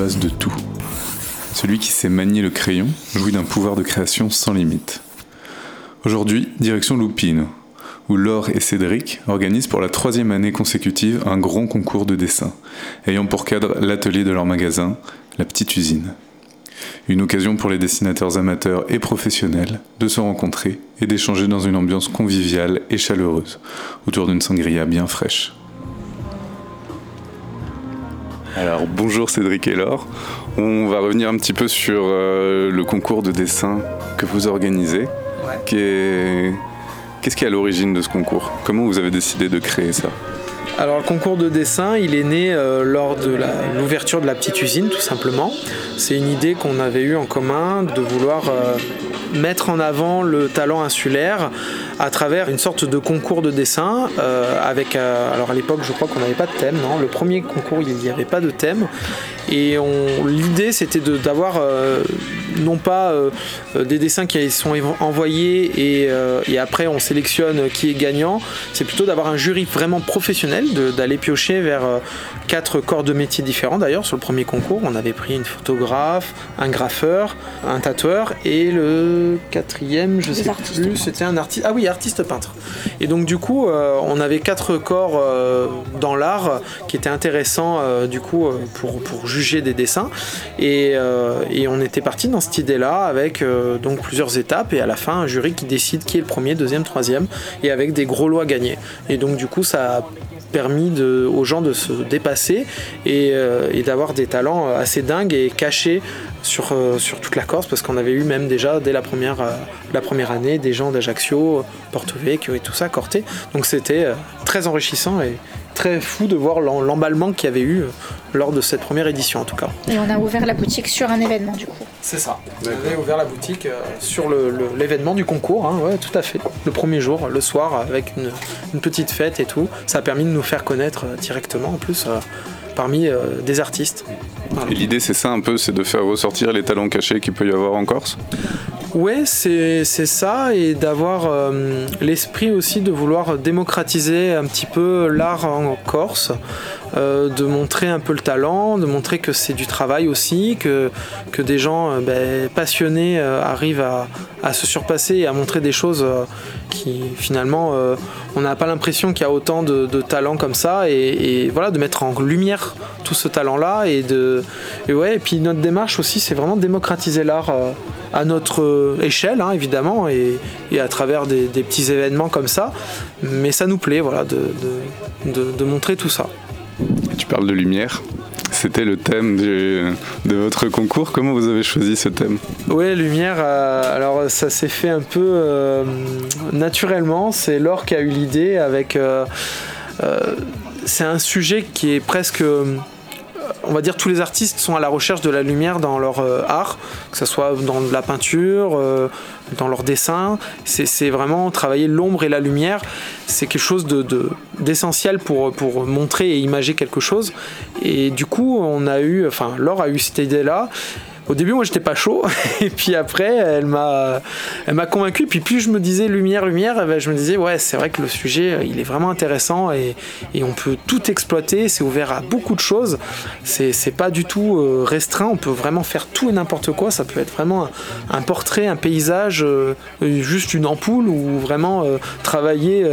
de tout. Celui qui sait manier le crayon jouit d'un pouvoir de création sans limite. Aujourd'hui, direction Loupine, où Laure et Cédric organisent pour la troisième année consécutive un grand concours de dessin, ayant pour cadre l'atelier de leur magasin, la petite usine. Une occasion pour les dessinateurs amateurs et professionnels de se rencontrer et d'échanger dans une ambiance conviviale et chaleureuse, autour d'une sangria bien fraîche. Alors bonjour Cédric et Laure. On va revenir un petit peu sur euh, le concours de dessin que vous organisez. Qu'est-ce qui est à l'origine de ce concours? Comment vous avez décidé de créer ça? Alors le concours de dessin, il est né euh, lors de l'ouverture de la petite usine tout simplement. C'est une idée qu'on avait eue en commun de vouloir euh, mettre en avant le talent insulaire à travers une sorte de concours de dessin euh, avec alors à l'époque je crois qu'on n'avait pas de thème non? Le premier concours il n'y avait pas de thème. Et l'idée c'était d'avoir non pas des dessins qui sont envoyés et, après on sélectionne qui est gagnant, c'est plutôt d'avoir un jury vraiment professionnel, d'aller piocher vers quatre corps de métiers différents. D'ailleurs, sur le premier concours, on avait pris une photographe, un graffeur, un tatoueur et le quatrième, je sais plus, c'était un artiste. Ah oui, artiste peintre. Et donc du coup, on avait quatre corps dans l'art qui étaient intéressants du coup pour, pour juger des dessins et, et on était parti dans cette idée-là avec euh, donc plusieurs étapes et à la fin un jury qui décide qui est le premier, deuxième, troisième et avec des gros lois gagnés. Et donc du coup ça a permis aux gens de se dépasser et, euh, et d'avoir des talents assez dingues et cachés sur, euh, sur toute la Corse parce qu'on avait eu même déjà dès la première, la première année des gens d'Ajaccio, Porto Vecchio et tout ça, Corté. Donc c'était très enrichissant et, très fou de voir l'emballement qu'il y avait eu euh, lors de cette première édition en tout cas. Et on a ouvert la boutique sur un événement du coup. C'est ça. On avait ouvert la boutique euh, sur l'événement du concours, hein, ouais, tout à fait. Le premier jour, le soir, avec une, petite fête et tout. Ça a permis de nous faire connaître euh, directement en plus parmi des artistes. Et l'idée c'est ça un peu, c'est de faire ressortir les talents cachés qu'il peut y avoir en Corse? Ouais, c'est ça, et d'avoir euh, l'esprit aussi de vouloir démocratiser un petit peu l'art en Corse, euh, de montrer un peu le talent, de montrer que c'est du travail aussi, que, des gens euh, ben, passionnés arrivent à, se surpasser et à montrer des choses qui finalement on n'a pas l'impression qu'il y a autant de, talent comme ça, et, voilà, de mettre en lumière tout ce talent-là, et de ouais, et puis notre démarche aussi, c'est vraiment démocratiser l'art à notre échelle, hein, évidemment, et, à travers des, petits événements comme ça. Mais ça nous plaît, voilà, de, montrer tout ça. Tu parles de lumière. C'était le thème de votre concours. Comment vous avez choisi ce thème? Oui, lumière. Euh, alors ça s'est fait un peu euh, naturellement. C'est Laure qui a eu l'idée avec. Euh, c'est un sujet qui est presque on va dire tous les artistes sont à la recherche de la lumière dans leur euh, art, que ce soit dans la peinture, euh, dans leur dessin. C'est vraiment travailler l'ombre et la lumière. C'est quelque chose d'essentiel de, pour, pour montrer et imager quelque chose. Et du coup, on a eu, enfin, Laure a eu cette idée-là au début, moi, j'étais pas chaud. Et puis après, elle m'a, elle m'a convaincu. Puis plus je me disais lumière, lumière, eh ben, je me disais, ouais, c'est vrai que le sujet, il est vraiment intéressant et, et on peut tout exploiter. C'est ouvert à beaucoup de choses. C'est, pas du tout euh, restreint. On peut vraiment faire tout et n'importe quoi. Ça peut être vraiment un, portrait, un paysage, euh, juste une ampoule ou vraiment euh, travailler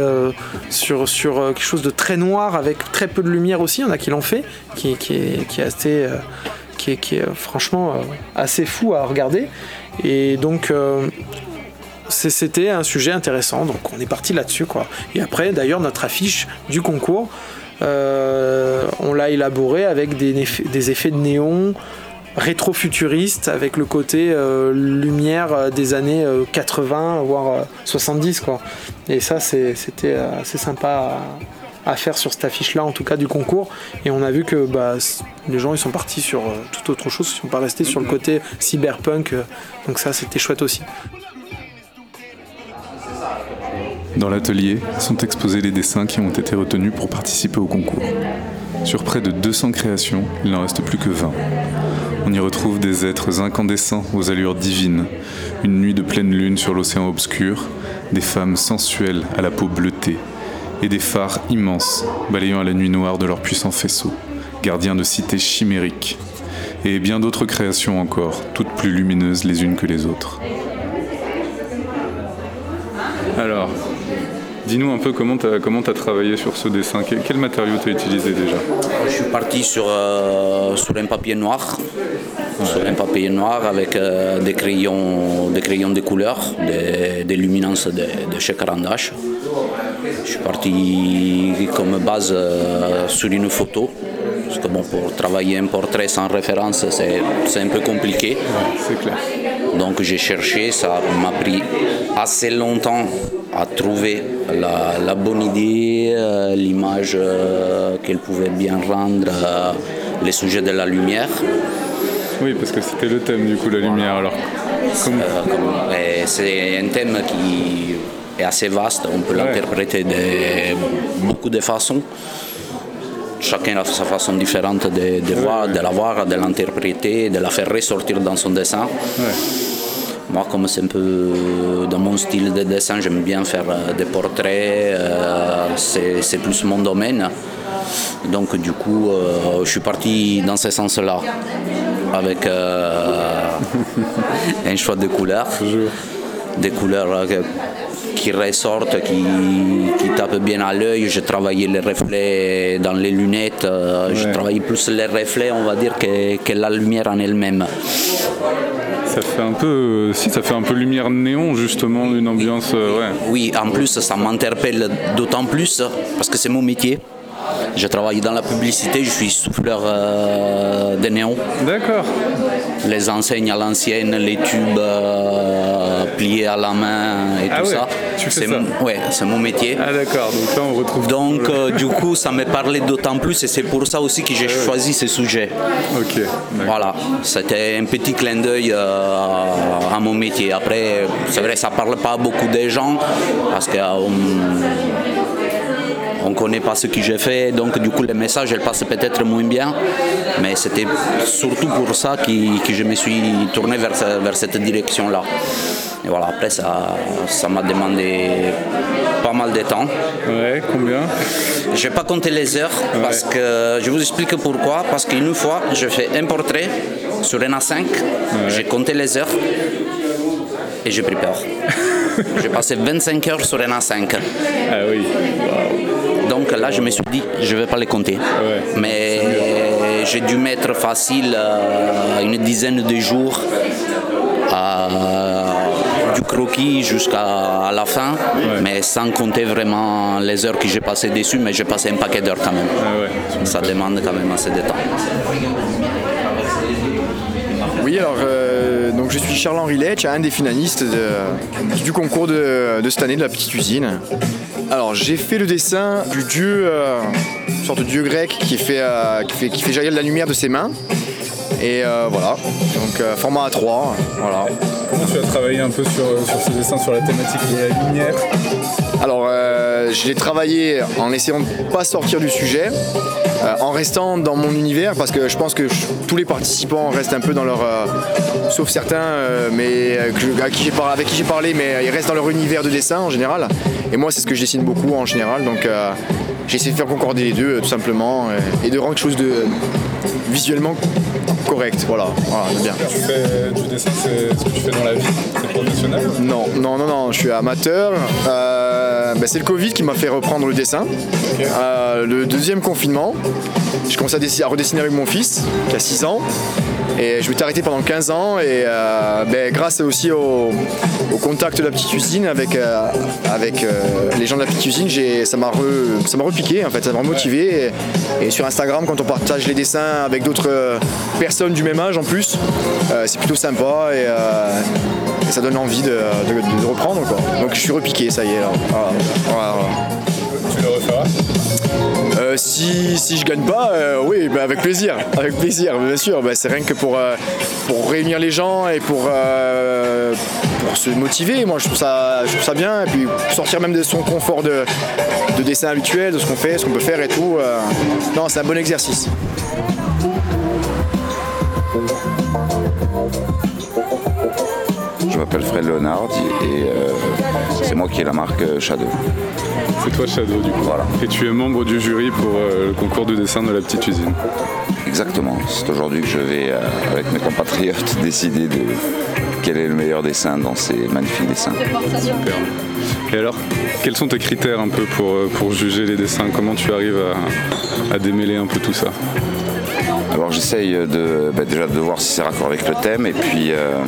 sur, sur quelque chose de très noir avec très peu de lumière aussi. Il y en a qui l'ont fait, qui, qui, qui est assez qui est, euh, franchement euh, assez fou à regarder. Et donc euh, c'était un sujet intéressant, donc on est parti là-dessus quoi. Et après d'ailleurs notre affiche du concours, on l'a élaboré avec des, des, effets de néon rétro-futuriste avec le côté lumière des années 80 voire 70 quoi. Et ça c'était assez sympa à faire sur cette affiche-là, en tout cas du concours. Et on a vu que bah, les gens ils sont partis sur euh, toute autre chose, ils sont pas restés sur le côté cyberpunk. Euh, donc ça, c'était chouette aussi. Dans l'atelier sont exposés les dessins qui ont été retenus pour participer au concours. Sur près de 200 créations, il n'en reste plus que 20. On y retrouve des êtres incandescents aux allures divines, une nuit de pleine lune sur l'océan obscur, des femmes sensuelles à la peau bleutée, et des phares immenses balayant à la nuit noire de leurs puissants faisceaux, gardien de cités chimériques, et bien d'autres créations encore, toutes plus lumineuses les unes que les autres. Alors, dis-nous un peu comment tu as, comment as travaillé sur ce dessin. Quel, quel matériau tu as utilisé déjà? Je suis parti sur, euh, sur un papier noir, sur un papier noir avec euh, des, crayons, des crayons de couleur, des, des luminances de, de chez Carandache. Je suis parti comme base euh, sur une photo. Parce que bon, pour travailler un portrait sans référence, c'est c'est un peu compliqué. C'est clair. Donc j'ai cherché, ça m'a pris assez longtemps à trouver la, la bonne idée, euh, l'image euh, qu'elle pouvait bien rendre, euh, les sujets de la lumière. Oui, parce que c'était le thème du coup, la lumière. Alors, c'est un thème qui est assez vaste, on peut l'interpréter de beaucoup de façons. Chacun a sa façon différente de, de voir, de la voir, de l'interpréter, de la faire ressortir dans son dessin. Moi, comme c'est un peu dans mon style de dessin, j'aime bien faire euh, des portraits, euh, c'est plus mon domaine. Donc, du coup, euh, je suis parti dans ce sens-là, avec euh, un choix de couleurs, des couleurs euh, qui ressortent, qui, qui tapent bien à l'œil. J'ai travaillé les reflets dans les lunettes, euh, j'ai Ouais. travaillé plus les reflets, on va dire, que, que la lumière en elle-même. Ça fait un peu, euh, si, ça fait un peu lumière néon justement, une ambiance, euh, ouais. Oui, en plus, ça m'interpelle d'autant plus parce que c'est mon métier. Je travaille dans la publicité, je suis souffleur euh, de néon. D'accord. Les enseignes à l'ancienne, les tubes euh, pliés à la main et Ah tout ouais, ça. C'est ça. mon- ouais, c'est mon métier. Ah d'accord. Donc là, on retrouve. Donc, euh, du coup, ça me parlait d'autant plus et c'est pour ça aussi que j'ai choisi ce sujet. Ok. Voilà, c'était un petit clin d'œil euh, à mon métier. Après, c'est vrai, ça parle pas à beaucoup de gens parce qu'on on connaît pas ce que j'ai fait, donc du coup les messages elles passent peut-être moins bien, mais c'était surtout pour ça que, que je me suis tourné vers, vers cette direction-là. Et voilà, après ça ça m'a demandé pas mal de temps. Ouais. Combien? Je vais pas compter les heures parce que je vous explique pourquoi. Parce qu'une fois, je fais un portrait sur un A5, j'ai compté les heures et j'ai pris peur. j'ai passé 25 heures sur un A5. Ah oui. Donc là, je me suis dit, je vais pas les compter. Ouais. Mais j'ai dû mettre facile euh, une dizaine de jours à- du croquis jusqu'à la fin, mais sans compter vraiment les heures que j'ai passées dessus, mais j'ai passé un paquet d'heures quand même. Ah ouais. Ça demande quand même assez de temps. Oui, alors euh, donc je suis Charles-Henri Letch, un des finalistes de- du concours de, de cette année de la petite usine. Alors j'ai fait le dessin du dieu, euh, une sorte de dieu grec qui fait, euh, jaillir de la lumière de ses mains. Et euh, voilà, donc euh, format A3, voilà. Comment tu as travaillé un peu sur ce dessin, sur la thématique de la lumière? Alors, euh, je l'ai travaillé en essayant de ne pas sortir du sujet, euh, en restant dans mon univers, parce que je pense que je- tous les participants restent un peu dans leur. euh, sauf certains, euh, mais à qui avec qui j'ai parlé, mais ils restent dans leur univers de dessin en général. Et moi, c'est ce que je dessine beaucoup en général, donc j'ai essayé de faire concorder les deux, tout simplement, et de rendre quelque chose de visuellement correct. Voilà, voilà c'est bien. Tu fais du dessin, c'est ce que tu fais dans la vie? C'est professionnel? Non, non, non, non, je suis amateur. Euh, ben, c'est le Covid qui m'a fait reprendre le dessin. Euh, le deuxième confinement, je à, dessiner- à redessiner avec mon fils, qui a 6 ans. Et je m'étais arrêté pendant 15 ans et euh, ben, grâce aussi au, contact de la petite usine avec, euh, avec euh, les gens de la petite usine, j'ai- ça m'a repiqué en fait, ça m'a remotivé. Et, sur Instagram, quand on partage les dessins avec d'autres personnes du même âge en plus, c'est plutôt sympa et, ça donne envie de, reprendre quoi. Donc je suis repiqué, ça y est. Tu le referas? Euh, si, si je gagne pas, euh, oui, bah, avec plaisir, avec plaisir, bien sûr. Bah, c'est rien que pour, euh, pour réunir les gens et pour, pour se motiver. Moi, je trouve, ça, je trouve ça bien. Et puis sortir même de son confort de, de dessin habituel, de ce qu'on fait, ce qu'on peut faire et tout. non, c'est un bon exercice. Je m'appelle Fred Leonard et euh, c'est moi qui ai la marque euh, Shadow. C'est toi Shadow du coup. Voilà. Et tu es membre du jury pour euh, le concours de dessin de la petite usine. Exactement. C'est aujourd'hui que je vais, euh, avec mes compatriotes, décider de quel est le meilleur dessin dans ces magnifiques dessins. Super. Et alors, quels sont tes critères un peu pour, pour juger les dessins? Comment tu arrives à, à démêler un peu tout ça? Alors j'essaye de, bah, déjà de voir si c'est raccord avec le thème et puis, euh,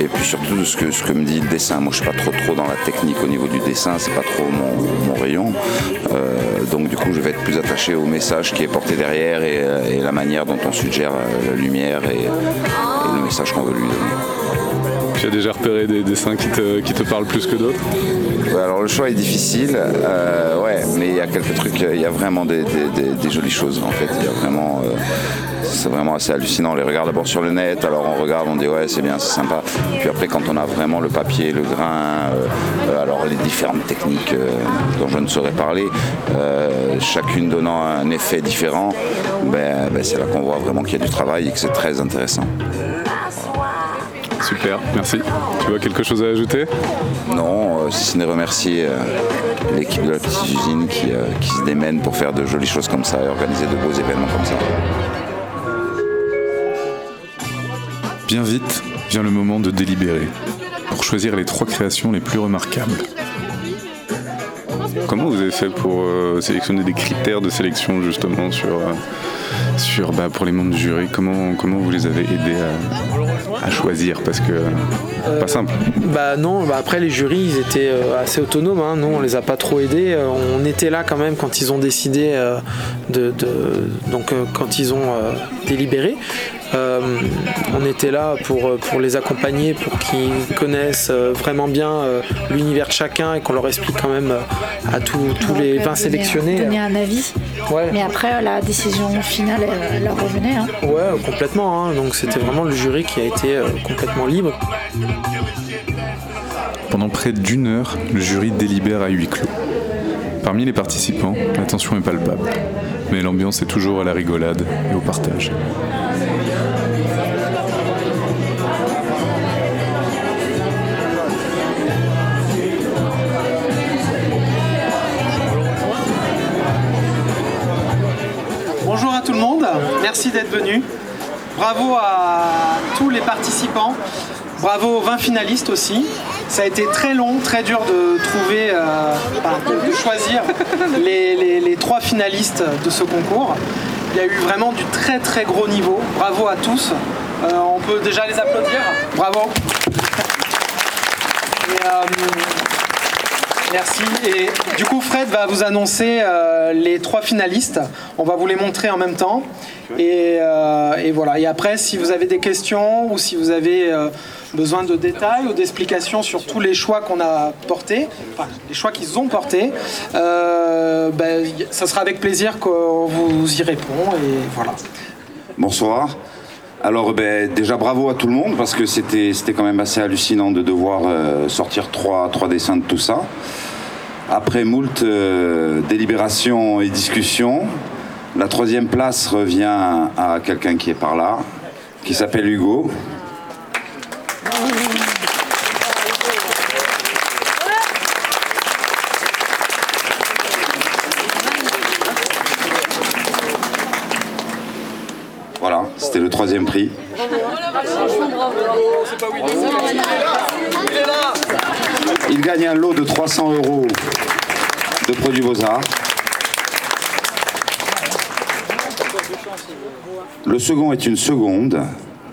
et puis surtout ce que, ce que me dit le dessin. Moi je suis pas trop trop dans la technique au niveau du dessin, c'est pas trop mon, rayon. Euh, donc du coup je vais être plus attaché au message qui est porté derrière et, euh, la manière dont on suggère euh, la lumière et le message qu'on veut lui donner. Tu as déjà repéré des dessins qui te, qui te parlent plus que d'autres alors le choix est difficile, euh, ouais, mais il y a quelques trucs, il y a vraiment des, des- jolies choses en fait. Il y a vraiment, euh, c'est vraiment assez hallucinant. On les regarde d'abord sur le net, alors on regarde, on dit ouais c'est bien, c'est sympa. Puis après quand on a vraiment le papier, le grain, euh, alors les différentes techniques dont je ne saurais parler, chacune donnant un effet différent, ben, ben, c'est là qu'on voit vraiment qu'il y a du travail et que c'est très intéressant. Super, merci. Tu vois quelque chose à ajouter? Non, euh, si ce n'est remercier euh, l'équipe de la petite usine qui, euh, qui se démène pour faire de jolies choses comme ça et organiser de beaux événements comme ça. Bien vite vient le moment de délibérer pour choisir les trois créations les plus remarquables. Comment vous avez fait pour euh, sélectionner des critères de sélection justement sur, euh, sur bah, pour les membres du jury? Comment, comment vous les avez aidés à, à choisir? Parce que euh, pas simple. Bah non, bah après les jurys ils étaient assez autonomes, hein. nous on les a pas trop aidés, on était là quand même quand ils ont décidé de, de- donc quand ils ont délibéré. Euh, on était là pour, euh, pour les accompagner, pour qu'ils connaissent euh, vraiment bien l'univers de chacun et qu'on leur explique quand même à tous tous les Donc, euh, 20 sélectionnés. Donner un avis. Ouais. Mais après, la décision finale, elle, leur revenait. hein. Ouais, complètement. hein. Donc c'était vraiment le jury qui a été complètement libre. Pendant près d'une heure, le jury délibère à huis clos. Parmi les participants, la tension est palpable, mais l'ambiance est toujours à la rigolade et au partage. Bonjour à tout le monde, merci d'être venu. Bravo à tous les participants, bravo aux 20 finalistes aussi. Ça a été très long, très dur de trouver, euh, de choisir les, trois finalistes de ce concours. Il y a eu vraiment du très très gros niveau. Bravo à tous. Euh, on peut déjà les applaudir. Bravo. Euh, Merci. Et du coup, Fred va vous annoncer euh, les trois finalistes. On va vous les montrer en même temps. Et, euh, et voilà. Et après, si vous avez des questions ou si vous avez euh, besoin de détails ou d'explications sur tous les choix qu'on a portés, enfin les choix qu'ils ont portés, euh, ben, ça sera avec plaisir qu'on vous y répond. Et voilà. Bonsoir. Alors ben, déjà bravo à tout le monde parce que c'était quand même assez hallucinant de devoir euh, sortir trois, trois dessins de tout ça. Après moult euh, délibérations et discussions, la troisième place revient à quelqu'un qui est par là, qui s'appelle Hugo c'était le prix. Il gagne un lot de 300 euros de produits Beaux-Arts. Le second est une seconde,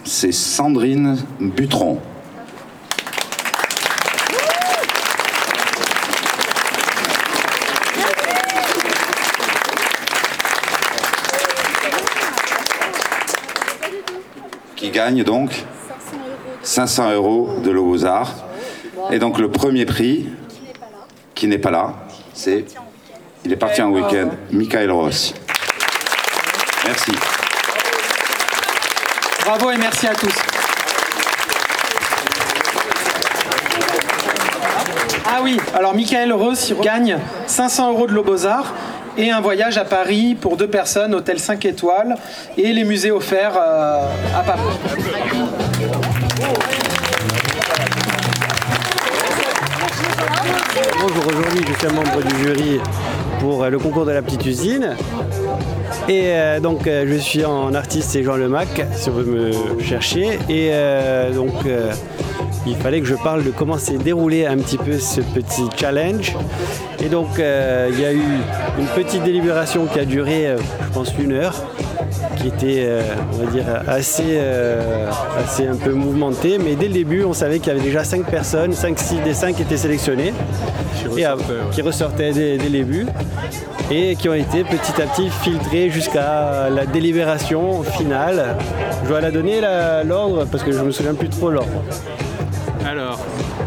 c'est Sandrine Butron. Gagne donc 500 euros de l'eau Beaux-Arts. Et donc le premier prix, qui n'est pas là, c'est. Il est parti en week-end, Michael Ross. Merci. Bravo et merci à tous. Ah oui, alors Michael Ross gagne 500 euros de l'Obozar et un voyage à Paris pour deux personnes, hôtel 5 étoiles, et les musées offerts euh, à Paris. Bonjour, aujourd'hui je suis membre du jury pour euh, le concours de la petite usine. Et euh, donc je suis en artiste et Jean Lemac, si on veut me chercher. Et donc il fallait que je parle de comment s'est déroulé un petit peu ce petit challenge. Et donc euh, il y a eu une petite délibération qui a duré, euh, je pense, une heure, qui était, euh, on va dire, assez, assez un peu mouvementée. Mais dès le début, on savait qu'il y avait déjà cinq personnes, 5-6 des 5 étaient sélectionnés et, euh, qui ressortaient dès, dès le début et qui ont été petit à petit filtrés jusqu'à la délibération finale. Je dois la donner l'ordre parce que je me souviens plus trop l'ordre. Alors,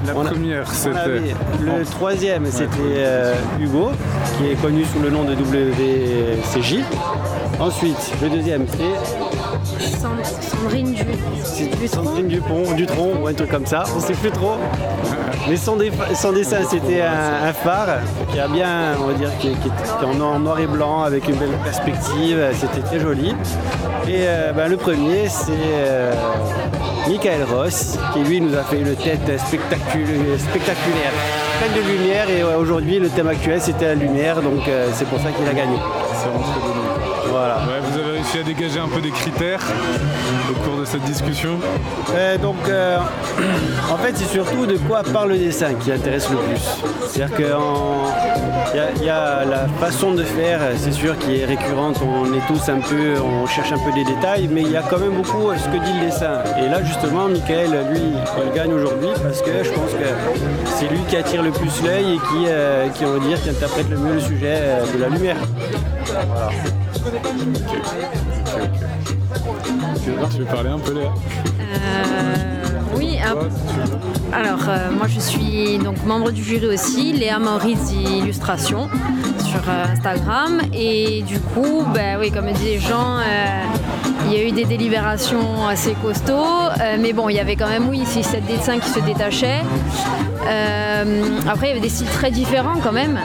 la On a- première, c'était. le troisième, c'était euh, Hugo, qui est connu sous le nom de WCJ. Ensuite, le deuxième, c'est Sandrine du... Sandrine Dupont, Dutron ou un truc comme ça, on sait plus trop. Mais son, dé- son dessin, c'était un, un phare qui a bien, on va dire, qui, qui est qui en noir- et blanc avec une belle perspective, c'était très joli. Et euh, ben, le premier, c'est euh, Michael Ross, qui lui nous a fait une tête spectaculaire, spectaculaire pleine de lumière. Et ouais, aujourd'hui, le thème actuel, c'était la lumière, donc euh, c'est pour ça qu'il a gagné. C'est vraiment très donné. Voilà. Ouais, vous avez réussi à dégager un peu des critères au cours de cette discussion. Euh, donc, euh, en fait, c'est surtout de quoi parle le dessin qui intéresse le plus. C'est-à-dire qu'il y, a- il y a la façon de faire, c'est sûr, qui est récurrente. On est tous un peu, on cherche un peu des détails, mais il y a quand même beaucoup euh, ce que dit le dessin. Et là, justement, Michael, lui, il gagne aujourd'hui parce que je pense que c'est lui qui attire le plus l'œil et qui, euh, qui, on va dire, qui interprète le mieux le sujet de la lumière. Voilà. Tu veux, tu veux parler un peu, Léa Euh, oui, ah, alors euh, moi je suis donc membre du jury aussi, Léa Maurice Illustration euh, Instagram et du coup, ben oui, comme disaient Jean, euh, il y a eu des délibérations assez costauds, euh, mais bon, il y avait quand même, oui, 6-7 dessins qui se détachaient. Après, il y avait des styles très différents quand même.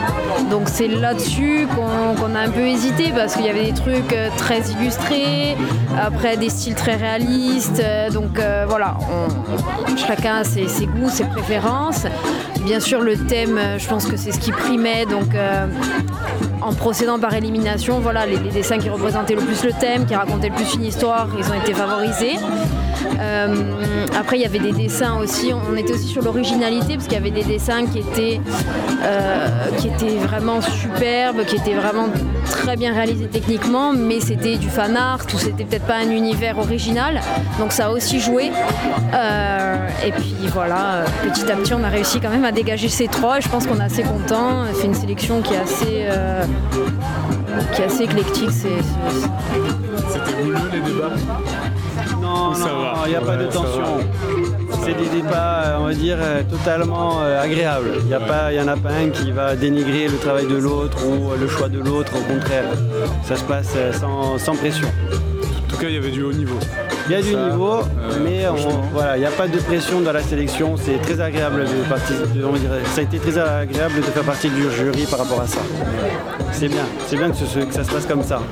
Donc c'est là-dessus qu'on a un peu hésité parce qu'il y avait des trucs très illustrés, après des styles très réalistes. Donc voilà, on- chacun ses, ses goûts, ses préférences. Bien sûr, le thème, euh, je pense que c'est ce qui primait. Donc euh, en procédant par élimination, voilà, les, les dessins qui représentaient le plus le thème, qui racontaient le plus une histoire, ils ont été favorisés. Euh, après, il y avait des dessins aussi. On était aussi sur l'originalité parce qu'il y avait des dessins qui étaient, euh, qui étaient vraiment superbes, qui étaient vraiment très bien réalisés techniquement, mais c'était du fan art ou c'était peut-être pas un univers original. Donc ça a aussi joué. Euh, et puis voilà, petit à petit, on a réussi quand même à dégager ces trois. Et je pense qu'on est assez content. C'est une sélection qui est assez, qui est assez éclectique. C'était les Non, Ça non, il n'y a pas de tension. C'est des débats, euh, on va dire, euh, totalement euh, agréables. Il n'y en a pas un qui va dénigrer le travail de l'autre ou le choix de l'autre, au contraire. Ça se passe sans, sans pression. En tout cas, il y avait du haut niveau. Il y a du Ça, niveau, euh, mais on- voilà, il n'y a pas de pression dans la sélection. C'est très agréable de participer. Ça a été très agréable de faire partie du jury par rapport à ça. C'est bien, c'est bien que, ce- que ça se passe comme ça. Ouais,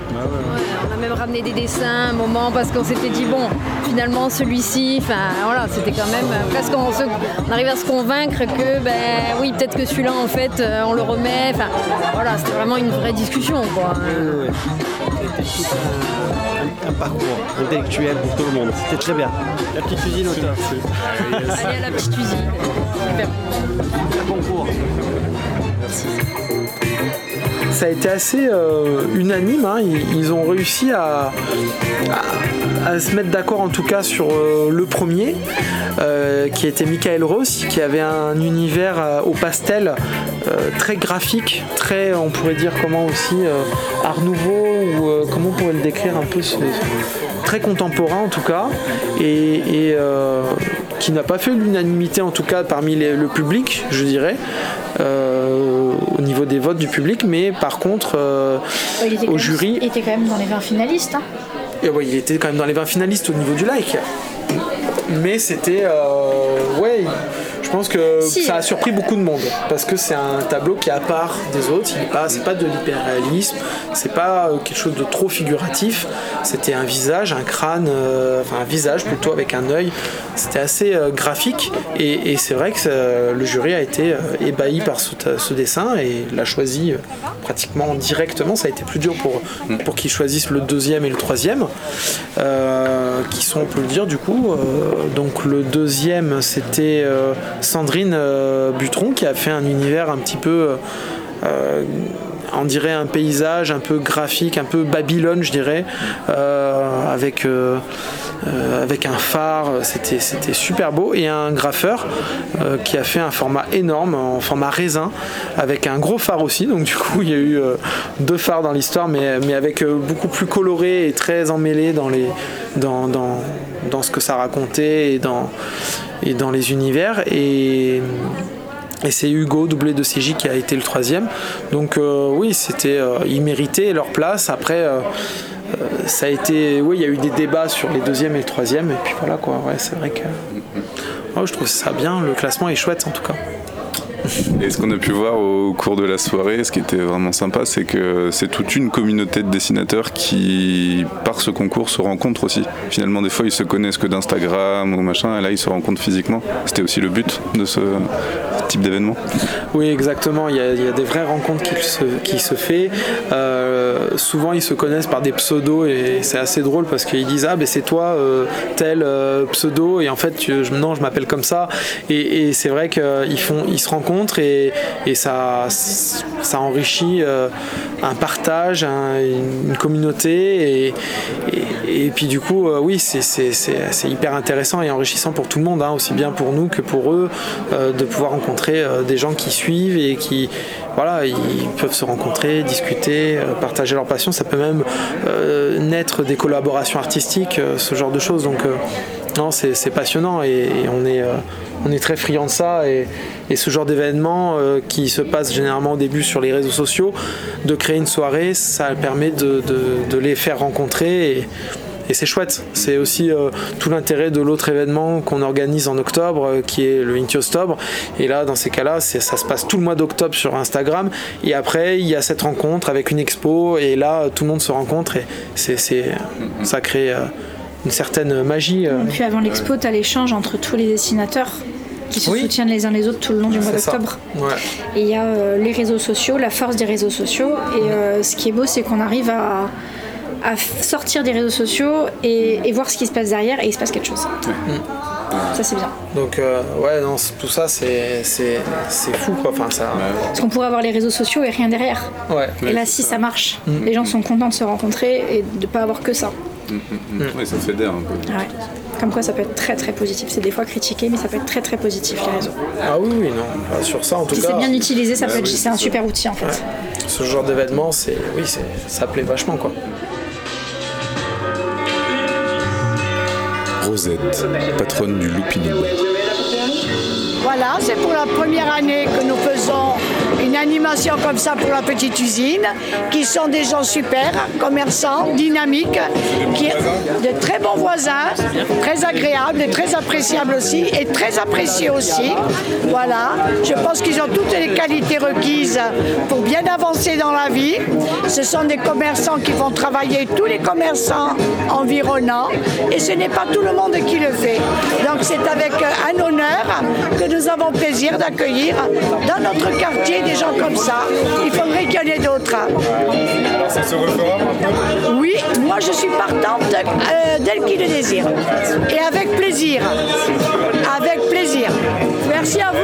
on a même ramené des dessins un moment parce qu'on s'était dit bon finalement celui-ci, enfin voilà, c'était quand même euh, presque on, se- on arrivait à se convaincre que ben oui peut-être que celui-là en fait euh, on le remet, enfin voilà c'était vraiment une vraie discussion quoi. Oui, oui. C'était tout un, un- un parcours intellectuel pour tout le monde. C'était très bien. La petite usine au top. Allez à la petite usine. Super. Un concours. Ça a été assez euh, unanime. hein. Ils, ont réussi à, se mettre d'accord en tout cas sur euh, le premier, euh, qui était Michael Ross, qui avait un univers au pastel très graphique, très, on pourrait dire comment aussi, art nouveau, ou comment on pourrait le décrire un peu, très contemporain en tout cas, et, qui n'a pas fait l'unanimité en tout cas parmi les- le public, je dirais. euh, au niveau des votes du public, mais par contre, euh, au jury, Il était quand même dans les 20 finalistes. hein. et ouais, il était quand même dans les 20 finalistes au niveau du like. Mais c'était. euh, ouais, Je pense que Si. ça a surpris beaucoup de monde parce que c'est un tableau qui est à part des autres. Il est pas, c'est pas de l'hyperréalisme, c'est pas euh, quelque chose de trop figuratif. C'était un visage, un crâne, euh, enfin un visage plutôt avec un œil. C'était assez euh, graphique et, et c'est vrai que le jury a été ébahi par ce, ce dessin et l'a choisi pratiquement directement. Ça a été plus dur pour, pour qu'ils choisissent le deuxième et le troisième, qui sont, on peut le dire, du coup. donc le deuxième, c'était Sandrine euh, Butron qui a fait un univers un petit peu. euh, on dirait un paysage un peu graphique, un peu Babylone, je dirais, euh, avec, euh, euh, un phare, c'était, super beau, et un graffeur euh, qui a fait un format énorme, en format raisin, avec un gros phare aussi, donc du coup il y a eu euh, deux phares dans l'histoire, mais, avec euh, beaucoup plus coloré et très emmêlé dans, les, dans ce que ça racontait et dans, et dans les univers. Et, et c'est Hugo, doublé de CJ, qui a été le troisième. Donc euh, oui, c'était, euh, ils méritaient leur place. Après, euh, euh, ça a été, oui, il y a eu des débats sur les deuxième et le troisième. Et puis voilà quoi. Ouais, c'est vrai que, je trouve ça bien. Le classement est chouette en tout cas. Et ce qu'on a pu voir au cours de la soirée, ce qui était vraiment sympa, c'est que c'est toute une communauté de dessinateurs qui, par ce concours, se rencontrent aussi. Finalement, des fois, ils se connaissent que d'Instagram ou machin, et là, ils se rencontrent physiquement. C'était aussi le but de ce type d'événement. Oui, exactement. Il y a, des vraies rencontres qui se, qui se fait. Euh, souvent, ils se connaissent par des pseudos et c'est assez drôle parce qu'ils disent ah ben c'est toi euh, tel euh, pseudo et en fait non je m'appelle comme ça et, et c'est vrai qu'ils ils se rencontrent et, ça enrichit euh, un partage, un- une communauté et, puis du coup euh, oui c'est- hyper intéressant et enrichissant pour tout le monde, hein, aussi bien pour nous que pour eux euh, de pouvoir rencontrer des gens qui suivent et qui voilà, ils peuvent se rencontrer, discuter, partager leur passion. Ça peut même naître des collaborations artistiques, ce genre de choses. Donc, non, c'est passionnant et, et on, est, euh, on est très friands de ça. Et, et ce genre d'événement euh, qui se passe généralement au début sur les réseaux sociaux, de créer une soirée, ça permet de, de- de les faire rencontrer. Et, et c'est chouette. C'est aussi euh, tout l'intérêt de l'autre événement qu'on organise en octobre, euh, qui est le Inti Octobre. Et là, dans ces cas-là, ça se passe tout le mois d'octobre sur Instagram. Et après, il y a cette rencontre avec une expo. Et là, tout le monde se rencontre. Et c'est, c'est- ça crée euh, une certaine magie. euh. Puis avant l'expo, tu as l'échange entre tous les dessinateurs qui se soutiennent les uns les autres tout le long du mois d'octobre. Ouais. Et il y a euh, les réseaux sociaux, la force des réseaux sociaux. Et euh, ce qui est beau, c'est qu'on arrive à, sortir des réseaux sociaux et, et voir ce qui se passe derrière et il se passe quelque chose. Ça, c'est bien. Donc, euh, ouais, non, tout ça, c'est, fou, quoi. Enfin, ça. Parce qu'on pourrait avoir les réseaux sociaux et rien derrière. Ouais. Et là, si ça marche, Mm. les gens sont contents de se rencontrer et de ne pas avoir que ça. Oui, ça fédère un peu. Ouais. Comme quoi, ça peut être très très positif. C'est des fois critiqué, mais ça peut être très très positif, les réseaux. Ah oui, oui, non. Bah, sur ça, en tout Si cas. c'est bien utilisé, ça Bah peut être, oui, c'est un super outil en fait. Ouais. Ce genre d'événement, c'est, oui, c'est, ça plaît vachement, quoi. Rosette, patronne du Loupini. Voilà, c'est pour la première année que nous faisons une animation comme ça pour la petite usine, qui sont des gens super, commerçants, dynamiques, qui de très bons voisins, très agréables et très appréciables aussi, et très appréciés aussi. Voilà, je pense qu'ils ont toutes les qualités requises pour bien avancer dans la vie. Ce sont des commerçants qui vont travailler tous les commerçants environnants, et ce n'est pas tout le monde qui le fait. Donc c'est avec un honneur que nous avons plaisir d'accueillir dans notre quartier des gens comme ça. Il faudrait qu'il y en ait d'autres. Ça se refera Oui, moi je suis partante euh, d'elle qui le désire. Et avec plaisir. Avec plaisir. Merci à vous.